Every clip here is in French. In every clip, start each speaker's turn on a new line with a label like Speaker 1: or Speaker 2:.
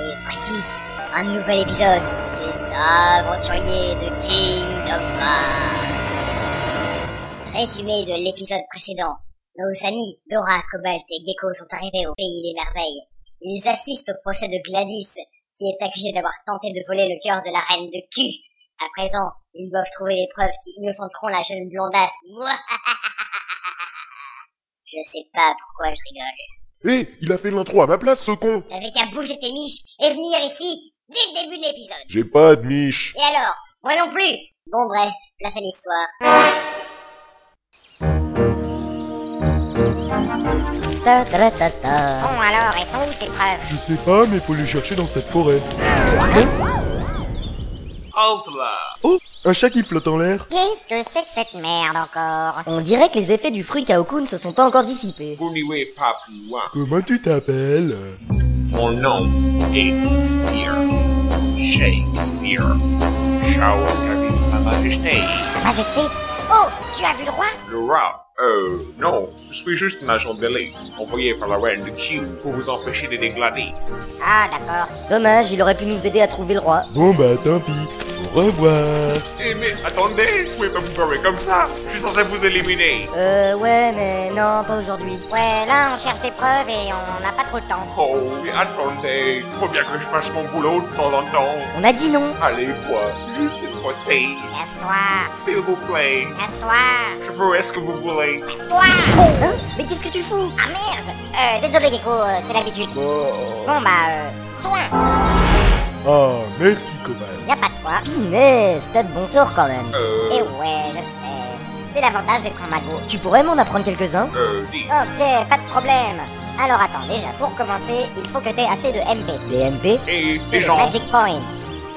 Speaker 1: Et voici un nouvel épisode des aventuriers de Kingdom Hearts. Résumé de l'épisode précédent. Nos amis Dora, Cobalt et Gecko sont arrivés au pays des merveilles. Ils assistent au procès de Gladys, qui est accusée d'avoir tenté de voler le cœur de la reine de Q. À présent, ils doivent trouver les preuves qui innocenteront la jeune blondasse. Je sais pas pourquoi je rigole.
Speaker 2: Hé, il a fait l'intro à ma place, ce con
Speaker 1: T'avais qu'à bouger tes miches et venir ici dès le début de l'épisode.
Speaker 2: J'ai pas de niche.
Speaker 1: Et alors Moi non plus Bon bref, place à l'histoire.
Speaker 3: Ta ta ta ta ta.
Speaker 1: Bon alors, elles sont où ces preuves?
Speaker 2: Je sais pas, mais faut les chercher dans cette forêt.
Speaker 4: Halte là
Speaker 2: Oh, un chat qui flotte en l'air.
Speaker 1: Qu'est-ce que c'est que cette merde encore?
Speaker 3: On dirait que les effets du fruit Kaokun se sont pas encore dissipés.
Speaker 4: Vous n'irez pas plus loin.
Speaker 2: Comment tu t'appelles?
Speaker 4: Mon nom est Shakespeare. Shakespeare. Ciao, service Sa Majesté.
Speaker 1: Sa Majesté? Oh Tu as vu le roi?
Speaker 4: Le roi? Euh, non. Je suis juste un agent d'élite, envoyé par la reine de Q pour vous empêcher de déglader.
Speaker 1: Ah d'accord.
Speaker 3: Dommage, il aurait pu nous aider à trouver le roi.
Speaker 2: Bon bah tant pis. Au revoir.
Speaker 4: Eh mais attendez, vous pouvez pas vous parler comme ça. Je suis censé vous éliminer.
Speaker 3: Euh, ouais, mais non, pas aujourd'hui.
Speaker 1: Ouais, là on cherche des preuves et on n'a pas trop de temps.
Speaker 4: Oh, mais attendez. Faut bien que je fasse mon boulot de temps en temps.
Speaker 3: On a dit non.
Speaker 4: Allez, quoi. Juste cette fois-ci.
Speaker 1: Casse-toi
Speaker 4: S'il vous plaît.
Speaker 1: Casse-toi
Speaker 4: Je ferai ce que vous voulez?
Speaker 1: Casse-toi
Speaker 3: Hein? Mais qu'est-ce que tu fous?
Speaker 1: Ah merde Euh, désolé Gecko, euh, c'est l'habitude. Bon bah, euh, soin
Speaker 2: Ah, merci Cobalt.
Speaker 1: Y a pas de quoi.
Speaker 3: Pinès, t'as de bons sorts quand même.
Speaker 4: Euh...
Speaker 1: Et ouais, je sais. C'est l'avantage d'être un mago.
Speaker 3: Tu pourrais m'en apprendre quelques-uns
Speaker 4: Euh, dis.
Speaker 1: Ok, pas de problème. Alors attends, déjà, pour commencer, il faut que t'aies assez de MP.
Speaker 3: Les MP
Speaker 4: Et des gens.
Speaker 1: Magic Points.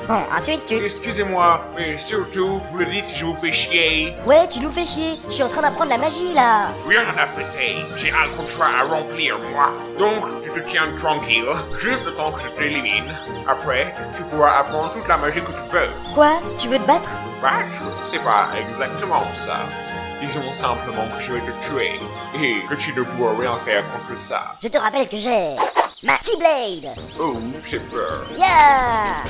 Speaker 1: Bon, ensuite tu...
Speaker 4: Excusez-moi, mais surtout, vous le dites si je vous fais chier.
Speaker 3: Ouais, tu nous fais chier. Je suis en train d'apprendre la magie là.
Speaker 4: Rien à péter. J'ai un contrat à remplir, moi. Donc, tu te tiens tranquille, juste le temps que je t'élimine. Après, tu pourras apprendre toute la magie que tu veux.
Speaker 3: Quoi? Tu veux te battre?
Speaker 4: Battre, c'est pas exactement ça. Disons simplement que je vais te tuer et que tu ne pourras rien faire contre ça.
Speaker 3: Je te rappelle que j'ai ma Keyblade.
Speaker 4: Oh, j'ai peur.
Speaker 3: Yeah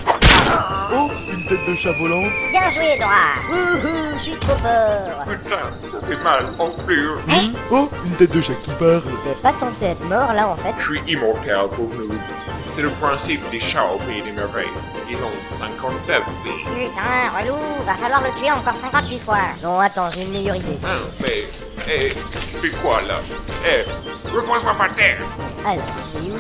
Speaker 2: Oh, une tête de chat volante.
Speaker 1: Bien joué, Dora
Speaker 3: Wouhou, je suis trop fort.
Speaker 4: Putain, ça fait mal en plus.
Speaker 2: Oh, une tête de chat qui part.
Speaker 3: T'es pas censé être mort là en fait.
Speaker 4: Je suis immortel pour nous. C'est le principe des chats au pays des merveilles. Ils ont 59 vies.
Speaker 1: Putain, relou, va falloir le tuer encore 58 fois.
Speaker 3: Non, attends, j'ai une meilleure idée.
Speaker 4: Hein, mais, eh, tu fais quoi là? Eh, repose-moi par terre.
Speaker 3: Alors, c'est où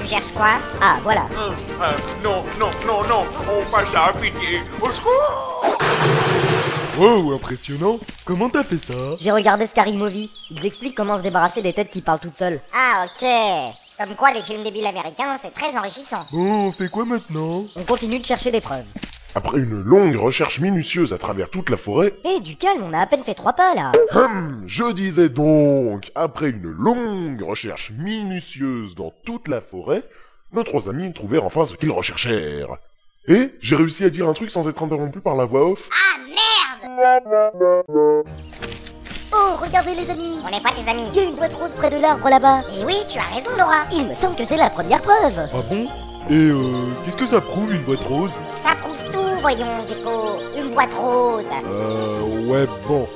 Speaker 1: Tu cherches quoi?
Speaker 3: Ah, voilà.
Speaker 4: Hein, hein, non, non, non, non, on passe à pitié. Au secours
Speaker 2: Wow, impressionnant. Comment t'as fait ça?
Speaker 3: J'ai regardé Scary Movie. Ils expliquent comment se débarrasser des têtes qui parlent toutes seules.
Speaker 1: Ah, ok. Comme quoi, les films débiles américains, c'est très enrichissant.
Speaker 2: Bon, on fait quoi maintenant?
Speaker 3: On continue de chercher des preuves.
Speaker 2: Après une longue recherche minutieuse à travers toute la forêt,
Speaker 3: Eh, du calme, on a à peine fait trois pas là.
Speaker 2: hum, je disais donc, après une longue recherche minutieuse dans toute la forêt, nos trois amis trouvèrent enfin ce qu'ils recherchèrent. Et j'ai réussi à dire un truc sans être interrompu par la voix off.
Speaker 1: Ah, merde
Speaker 3: Oh, regardez les amis
Speaker 1: On n'est pas tes amis.
Speaker 3: Il y a une boîte rose près de l'arbre là-bas.
Speaker 1: Et oui, tu as raison, Dora.
Speaker 3: Il me semble que c'est la première preuve.
Speaker 2: Ah bon? Et euh, qu'est-ce que ça prouve une boîte rose?
Speaker 1: Ça prouve voyons, Gecko. Une boîte rose.
Speaker 2: Euh, ouais, bon.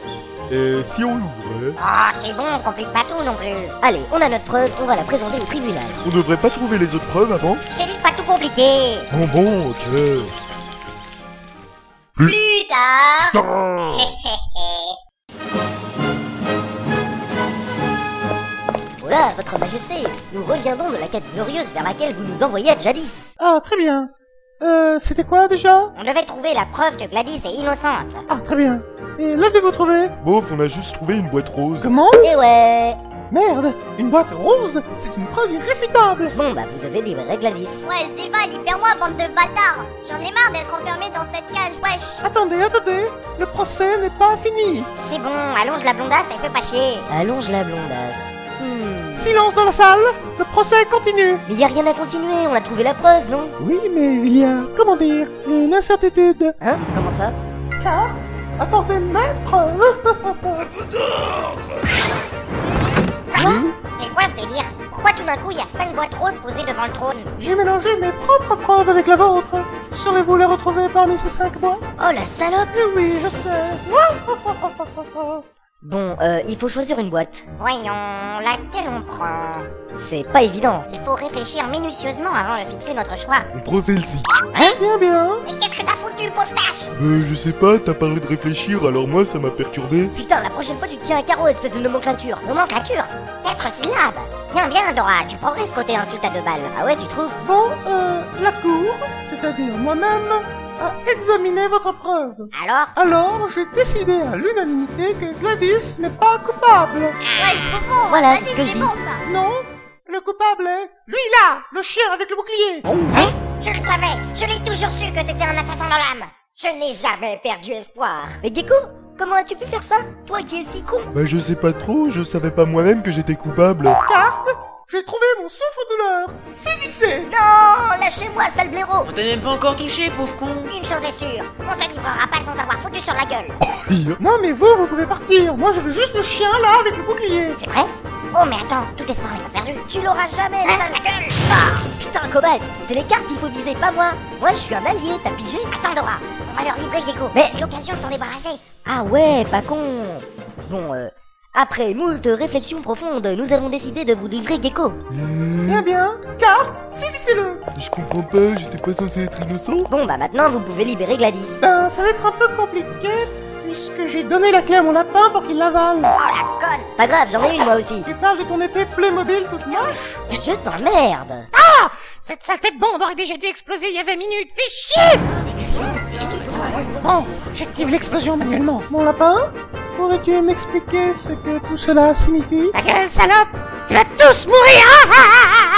Speaker 2: Et si on l'ouvrait?
Speaker 1: Oh, c'est bon, on complique pas tout non plus.
Speaker 3: Allez, on a notre preuve, on va la présenter au tribunal.
Speaker 2: On devrait pas trouver les autres preuves avant?
Speaker 1: J'ai dit pas tout compliquer.
Speaker 2: Bon, bon, ok.
Speaker 1: Plus tard.
Speaker 3: Voilà, votre majesté, nous reviendrons de la quête glorieuse vers laquelle vous nous envoyiez jadis.
Speaker 5: Ah, très bien. Euh, c'était quoi déjà?
Speaker 1: On devait trouver la preuve que Gladys est innocente.
Speaker 5: Ah, très bien. Et l'avez-vous trouvé
Speaker 2: Bof, on a juste trouvé une boîte rose.
Speaker 5: Comment?
Speaker 3: Eh ouais
Speaker 5: Merde Une boîte rose C'est une preuve irréfutable
Speaker 3: Bon bah vous devez libérer Gladys.
Speaker 1: Ouais, Zéva, libère-moi, bande de bâtards. J'en ai marre d'être enfermé dans cette cage, wesh.
Speaker 5: Attendez, attendez Le procès n'est pas fini
Speaker 1: C'est bon, allonge la blondasse, elle fait pas chier.
Speaker 3: Allonge la blondasse.
Speaker 5: Silence dans la salle. Le procès continue.
Speaker 3: Mais y a rien à continuer, on a trouvé la preuve, non?
Speaker 5: Oui, mais il y a, comment dire, une incertitude.
Speaker 3: Hein? Comment ça?
Speaker 5: Carte Apportez mes preuves
Speaker 1: C'est quoi ce délire? Pourquoi tout d'un coup il y a cinq boîtes roses posées devant le trône?
Speaker 5: J'ai mélangé mes propres preuves avec la vôtre. Saurez-vous les retrouver parmi ces cinq boîtes?
Speaker 3: Oh la salope!
Speaker 5: Eh Oui, je sais.
Speaker 3: Bon, euh, il faut choisir une boîte.
Speaker 1: Voyons, laquelle on prend?
Speaker 3: C'est pas évident.
Speaker 1: Il faut réfléchir minutieusement avant de fixer notre choix.
Speaker 6: On prend celle-ci.
Speaker 5: Bien, bien.
Speaker 1: Mais qu'est-ce
Speaker 6: Euh, je sais pas, t'as parlé de réfléchir, alors moi ça m'a perturbé.
Speaker 3: Putain, la prochaine fois tu te tiens un carreau, espèce de nomenclature.
Speaker 1: Nomenclature Quatre syllabes Bien, bien, Dora, tu progresses côté insulte à deux balles.
Speaker 3: Ah ouais, tu trouves
Speaker 5: Bon, euh, la cour, c'est-à-dire moi-même, a examiné votre preuve.
Speaker 1: Alors
Speaker 5: Alors, j'ai décidé à l'unanimité que Gladys n'est pas coupable.
Speaker 3: Voilà, c'est ce que je dis.
Speaker 5: Non, le coupable est lui là, le chien avec le bouclier.
Speaker 1: Hein Je le savais Je l'ai toujours su que t'étais un assassin dans l'âme Je n'ai jamais perdu espoir
Speaker 3: Mais Gecko, comment as-tu pu faire ça? Toi qui es si con
Speaker 6: Bah je sais pas trop, je savais pas moi-même que j'étais coupable.
Speaker 5: Carte, j'ai trouvé mon souffre-douleur. Saisissez.
Speaker 3: Non Lâchez-moi, sale blaireau
Speaker 7: On t'a même pas encore touché, pauvre con
Speaker 1: Une chose est sûre, on se livrera pas sans avoir foutu sur la gueule
Speaker 6: Pire.
Speaker 5: Non mais vous, vous pouvez partir. Moi, je veux juste le chien là avec le bouclier.
Speaker 1: C'est vrai? Oh mais attends, tout espoir n'est pas perdu.
Speaker 3: Tu l'auras jamais,
Speaker 1: Hein,
Speaker 3: sale...
Speaker 1: la gueule.
Speaker 3: Putain, Cobalt, c'est les cartes qu'il faut viser, pas moi. Moi, je suis un allié, t'as pigé.
Speaker 1: Attends Dora, on va leur livrer Gecko
Speaker 3: Mais-
Speaker 1: C'est l'occasion de s'en débarrasser.
Speaker 3: Ah ouais, pas con. Bon, euh... Après moult réflexions profondes, nous avons décidé de vous livrer Gecko.
Speaker 5: Bien, bien. Carte, saisissez-le.
Speaker 6: Je comprends pas, j'étais pas censé être innocent.
Speaker 3: Bon bah maintenant vous pouvez libérer Gladys.
Speaker 5: Ben, ça va être un peu compliqué puisque j'ai donné la clé à mon lapin pour qu'il l'avale.
Speaker 1: Oh la conne.
Speaker 3: Pas grave, j'en ai une moi aussi.
Speaker 5: Tu parles de ton épée Playmobil toute moche?
Speaker 3: Je t'emmerde.
Speaker 5: Cette saleté de bombe aurait déjà dû exploser il y a 20 minutes. Fais chier! Bon, j'active l'explosion manuellement. Mon lapin, pourrais-tu m'expliquer ce que tout cela signifie? Ta gueule, salope! Tu vas tous mourir.
Speaker 3: Euh...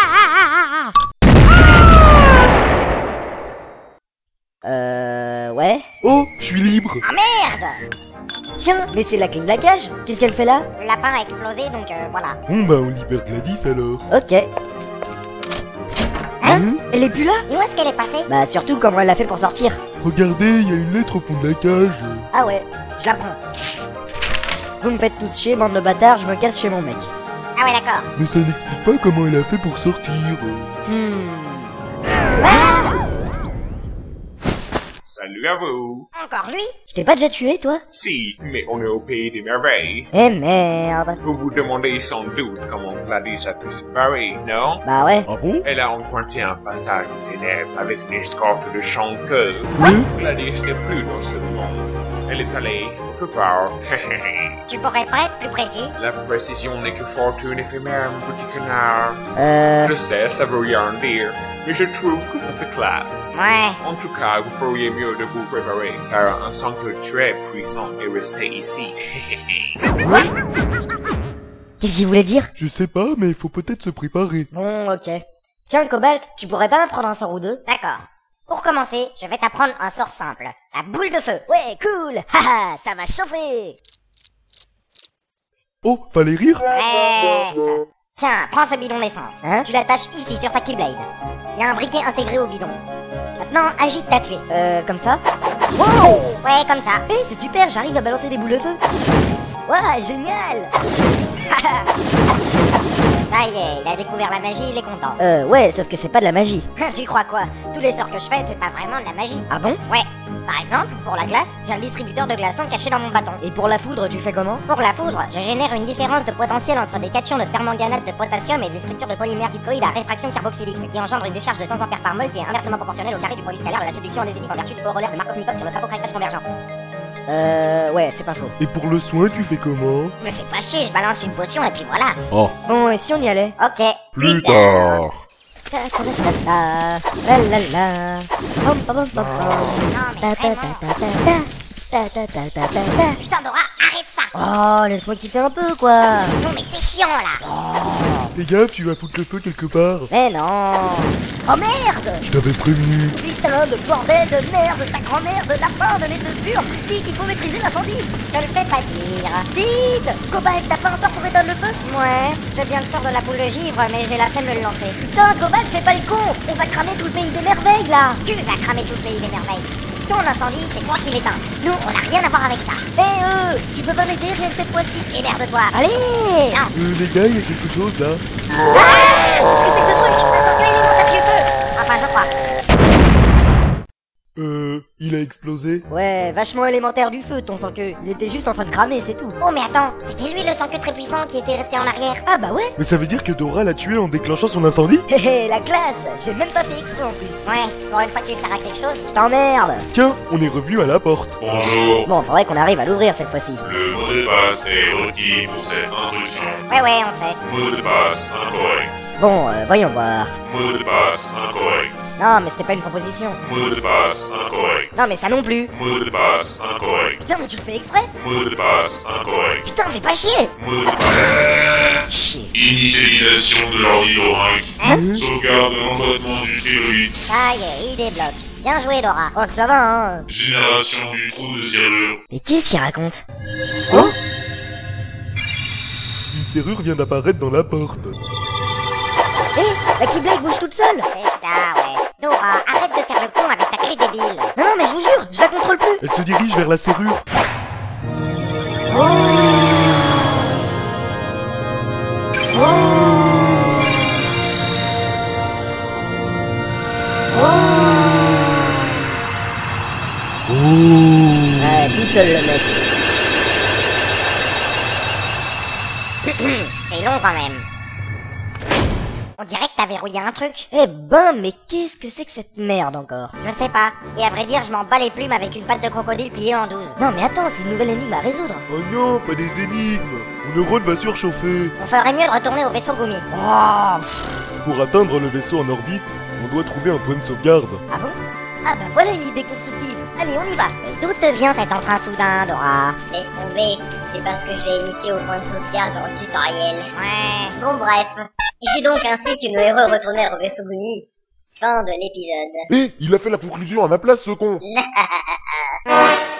Speaker 3: Ouais
Speaker 6: Oh, je suis libre
Speaker 1: Ah merde
Speaker 3: Tiens, mais c'est la clé de la cage Qu'est-ce qu'elle fait là?
Speaker 1: Le lapin a explosé donc euh, voilà.
Speaker 6: Bon bah on libère Gladys alors.
Speaker 3: Ok.
Speaker 6: Hein?
Speaker 3: Elle est plus là?
Speaker 1: Et où est-ce qu'elle est passée?
Speaker 3: Bah surtout comment elle a fait pour sortir.
Speaker 6: Regardez, il y a une lettre au fond de la cage.
Speaker 3: Ah ouais, je la prends. Vous me faites tous chier, bande de bâtards, je me casse chez mon mec.
Speaker 1: Ah ouais d'accord.
Speaker 6: Mais ça n'explique pas comment elle a fait pour sortir.
Speaker 3: Hmm...
Speaker 4: Salut à vous.
Speaker 1: Encore lui?
Speaker 3: Je t'ai pas déjà tué, toi?
Speaker 4: Si, mais on est au pays des merveilles.
Speaker 3: Eh merde
Speaker 4: Vous vous demandez sans doute comment Gladys a pu se barrer, non?
Speaker 3: Bah ouais.
Speaker 6: Ah bon?
Speaker 4: Elle a emprunté un passage aux ténèbres avec une escorte de chanceux.
Speaker 6: Oui
Speaker 4: Gladys n'est plus dans ce monde. Elle est allée quelque part.
Speaker 1: Tu pourrais pas être plus précis?
Speaker 4: La précision n'est que fortune éphémère, mon petit canard.
Speaker 3: Euh...
Speaker 4: Je sais, ça veut rien dire, mais je trouve que ça fait classe.
Speaker 1: Ouais.
Speaker 4: En tout cas, vous feriez mieux de vous préparer, car un sangle très puissant est resté ici.
Speaker 3: Qu'est-ce qu'il voulait dire?
Speaker 6: Je sais pas, mais il faut peut-être se préparer.
Speaker 3: Bon, ok. Tiens, Cobalt, tu pourrais pas m'apprendre un sort ou deux?
Speaker 1: D'accord. Pour commencer, je vais t'apprendre un sort simple. La boule de feu.
Speaker 3: Ouais, cool Haha, ça va chauffer
Speaker 6: Oh, fallait rire
Speaker 1: Bref. Tiens, prends ce bidon d'essence.
Speaker 3: Hein
Speaker 1: Tu l'attaches ici sur ta Keyblade. Il y a un briquet intégré au bidon. Maintenant, agite ta clé.
Speaker 3: Euh, comme ça
Speaker 1: Wow Ouais, comme ça.
Speaker 3: Eh, c'est super, j'arrive à balancer des boules de feu Ouah, génial
Speaker 1: Ça y est, il a découvert la magie, il est content.
Speaker 3: Euh, ouais, sauf que c'est pas de la magie.
Speaker 1: tu crois quoi? Tous les sorts que je fais, c'est pas vraiment de la magie.
Speaker 3: Ah bon?
Speaker 1: Ouais. Par exemple, pour la glace, j'ai un distributeur de glaçons caché dans mon bâton.
Speaker 3: Et pour la foudre, tu fais comment?
Speaker 1: Pour la foudre, je génère une différence de potentiel entre des cations de permanganate de potassium et des structures de polymères diploïdes à réfraction carboxylique, ce qui engendre une décharge de 100 ampères par mol qui est inversement proportionnelle au carré du produit scalaire de la subduction andésitique en vertu du corollaire de Markov-Nikov sur le craquage convergent.
Speaker 3: Euh, ouais, c'est pas faux.
Speaker 6: Et pour le soin, tu fais comment?
Speaker 1: Me fais pas chier, je balance une potion et puis voilà.
Speaker 3: Bon, et si on y allait?
Speaker 1: Ok.
Speaker 2: Plus tard.
Speaker 1: Putain Dora, arrête ça.
Speaker 3: Oh, laisse-moi kiffer un peu, quoi.
Speaker 1: Non mais c'est chiant là
Speaker 6: Fais gaffe, tu vas foutre le feu quelque part.
Speaker 3: Mais non Oh merde
Speaker 6: Je t'avais prévenu.
Speaker 3: Putain de bordel de merde, de ta grand-mère, de lapin, de nez de fur Vite, il faut maîtriser l'incendie
Speaker 1: Je le fais pas dire.
Speaker 3: Vite t'as pas un sort pour éteindre le feu?
Speaker 1: Ouais, je viens de sort de la boule de givre, mais j'ai la flemme de le lancer.
Speaker 3: Putain, Cobalt, fais pas le con On va cramer tout le pays des merveilles, là
Speaker 1: Tu vas cramer tout le pays des merveilles. Ton incendie, c'est toi qui l'éteins. Nous, on n'a rien à voir avec ça.
Speaker 3: Eh euh, tu peux pas m'aider rien que cette fois-ci
Speaker 1: Émerde-toi.
Speaker 3: Allez
Speaker 1: Non.
Speaker 6: Euh, les gars, il y a quelque chose là.
Speaker 3: Qu'est-ce
Speaker 6: il a explosé.
Speaker 3: Ouais, vachement élémentaire du feu, ton sans-queue. Il était juste en train de cramer, c'est tout.
Speaker 1: Oh, mais attends, c'était lui le sang que très puissant qui était resté en arrière.
Speaker 3: Ah bah ouais
Speaker 6: Mais ça veut dire que Dora l'a tué en déclenchant son incendie?
Speaker 3: Hé hé, la classe J'ai même pas fait exprès en plus.
Speaker 1: Ouais, pour une fois que tu sers à quelque chose.
Speaker 3: Je t'emmerde
Speaker 6: Tiens, on est revenu à la porte.
Speaker 8: Bonjour,
Speaker 3: Bon, faudrait qu'on arrive à l'ouvrir cette fois-ci.
Speaker 8: le mot de passe est requis pour cette instruction.
Speaker 1: Ouais, ouais, on sait.
Speaker 8: Mot de passe incorrect.
Speaker 3: Bon, euh, voyons voir.
Speaker 8: Mot de passe incorrect.
Speaker 3: Non, mais c'était pas une proposition.
Speaker 8: Mot de passe incorrect.
Speaker 3: Non, mais ça non plus.
Speaker 8: Mot de passe incorrect.
Speaker 3: Putain, mais tu le fais exprès
Speaker 8: Mot de passe incorrect.
Speaker 3: Putain, fais pas chier
Speaker 8: Mot de passe.
Speaker 3: Chier.
Speaker 8: Initialisation de l'ordi Sauvegarde de l'emboîtement du thyroïde.
Speaker 1: Ça y est, il débloque. Bien joué, Dora.
Speaker 3: Oh, ça va, hein
Speaker 8: Génération du trou de serrure.
Speaker 3: Mais qu'est-ce qu'il raconte
Speaker 6: Une serrure vient d'apparaître dans la porte.
Speaker 3: Hé, la Keyblade bouge toute seule
Speaker 1: C'est ça, ouais. Dora, arrête de faire le con avec ta clé débile.
Speaker 3: Non, non, mais je vous jure, je la contrôle plus
Speaker 6: Elle se dirige vers la serrure.
Speaker 3: Ouais, tout seul le mec.
Speaker 1: C'est long quand même. On dirait que t'as verrouillé un truc.
Speaker 3: Eh ben, mais qu'est-ce que c'est que cette merde encore?
Speaker 1: Je sais pas. Et à vrai dire, je m'en bats les plumes avec une patte de crocodile pliée en douze.
Speaker 3: Non, mais attends, c'est une nouvelle énigme à résoudre.
Speaker 6: Oh non, pas des énigmes. Mon neurone va surchauffer.
Speaker 1: On ferait mieux de retourner au vaisseau Gumi.
Speaker 3: Oh,
Speaker 6: Pour atteindre le vaisseau en orbite, on doit trouver un point de sauvegarde.
Speaker 3: ah bon? Ah bah voilà une idée constructive. Allez, on y va.
Speaker 1: Mais d'où te vient cet entrain soudain, Dora? Laisse tomber. C'est parce que je l'ai initié au point de sauvegarde dans le tutoriel. Ouais. Bon, bref. Et c'est donc ainsi que nos héros retournèrent au vaisseau Gumi. Fin de l'épisode.
Speaker 2: Eh, il a fait la conclusion à ma place, ce con